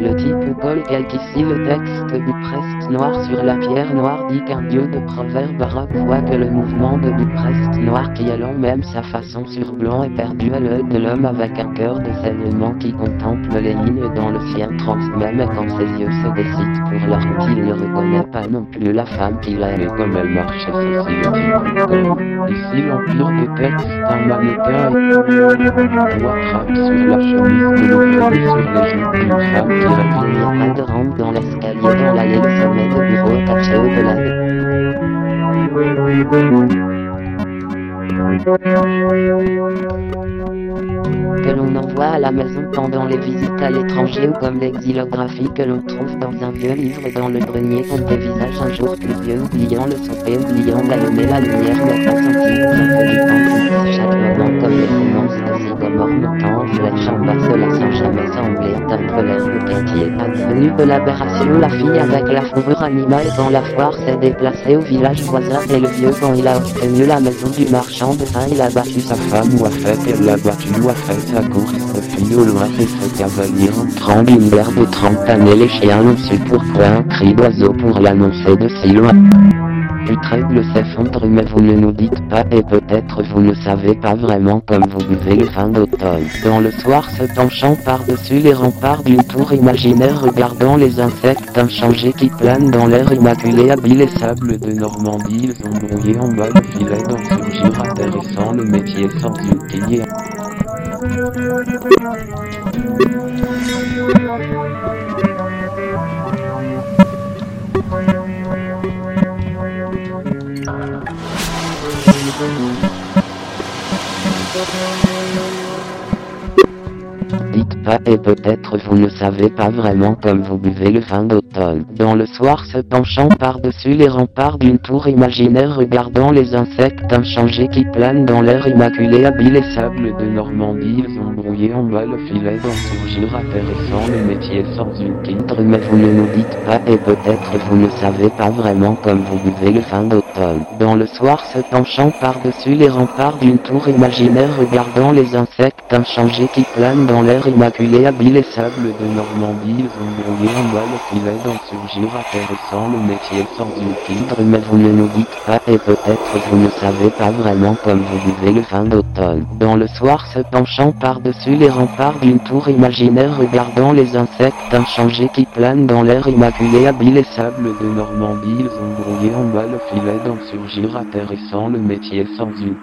Le type Paul qu'ici le texte Buprest noir sur la pierre noire dit qu'un dieu de proverbe arabe voit que le mouvement de Buprest noir qui allant même sa façon sur blanc est perdu à l'œil de l'homme avec un cœur de saignement qui contemple les lignes dans le sien transmet mais quand ses yeux se décident pour la route il ne reconnaît pas non plus la femme qu'il a aimée comme elle marche ceci le type Ici l'empire de texte un mannequin ou attrape sur la chemise de sur les joues d'une femme Que l'on envoie à la maison pendant les visites à l'étranger ou comme l'exilographie que l'on trouve dans un vieux livre dans le grenier qu'on dévisage un jour pluvieux oubliant le souper oubliant d'allumer la lumière mais pas senti ça fait du temps chaque moment comme les 1929 Estier avenue Collaboration La fille avec la fourrure animale dans la foire s'est déplacée au village voisin et le vieux quand il a obtenu la maison du marchand de vin il a battu sa femme ou a fait elle l'a battu ou a fait sa course fille au loin et ce cavalier entrant d'une berbe trempanée les chiens on sait pourquoi un cri d'oiseau pour l'annoncer de si loin Putraigle s'effondre mais vous ne nous dites pas et peut-être vous ne savez pas vraiment comme vous buvez le vin d'automne. Dans le soir se penchant par-dessus les remparts d'une tour imaginaire regardant les insectes inchangés qui planent dans l'air immaculé habile et sable de Normandie ils ont brouillé en bas le filet d'en surgir atterrissant le métier sans outil Thank you. Et peut-être vous ne savez pas vraiment comme vous buvez le vin d'automne. Dans le soir se penchant par-dessus les remparts d'une tour imaginaire regardant les insectes inchangés qui planent dans l'air immaculé habile et sable de Normandie ils ont brouillé en bas le filet d'en surgir atterrissant le métier sans une titre mais vous ne nous dites pas et peut-être vous ne savez pas vraiment comme vous buvez le vin d'automne. Dans le soir se penchant par-dessus les remparts d'une tour imaginaire regardant les insectes inchangés qui planent dans l'air immaculé habile et sable de Normandie bas le filet d'en surgir atterrissant le métier sans une titre mais vous ne nous dites pas et peut-être vous ne savez pas vraiment comme vous buvez le vin d'automne. Dans le soir se penchant par-dessus les remparts d'une tour imaginaire regardant les insectes inchangés qui planent dans l'air immaculé habile et sable de Normandie brouillé en bas le filet d'en surgir atterrissant le métier sans une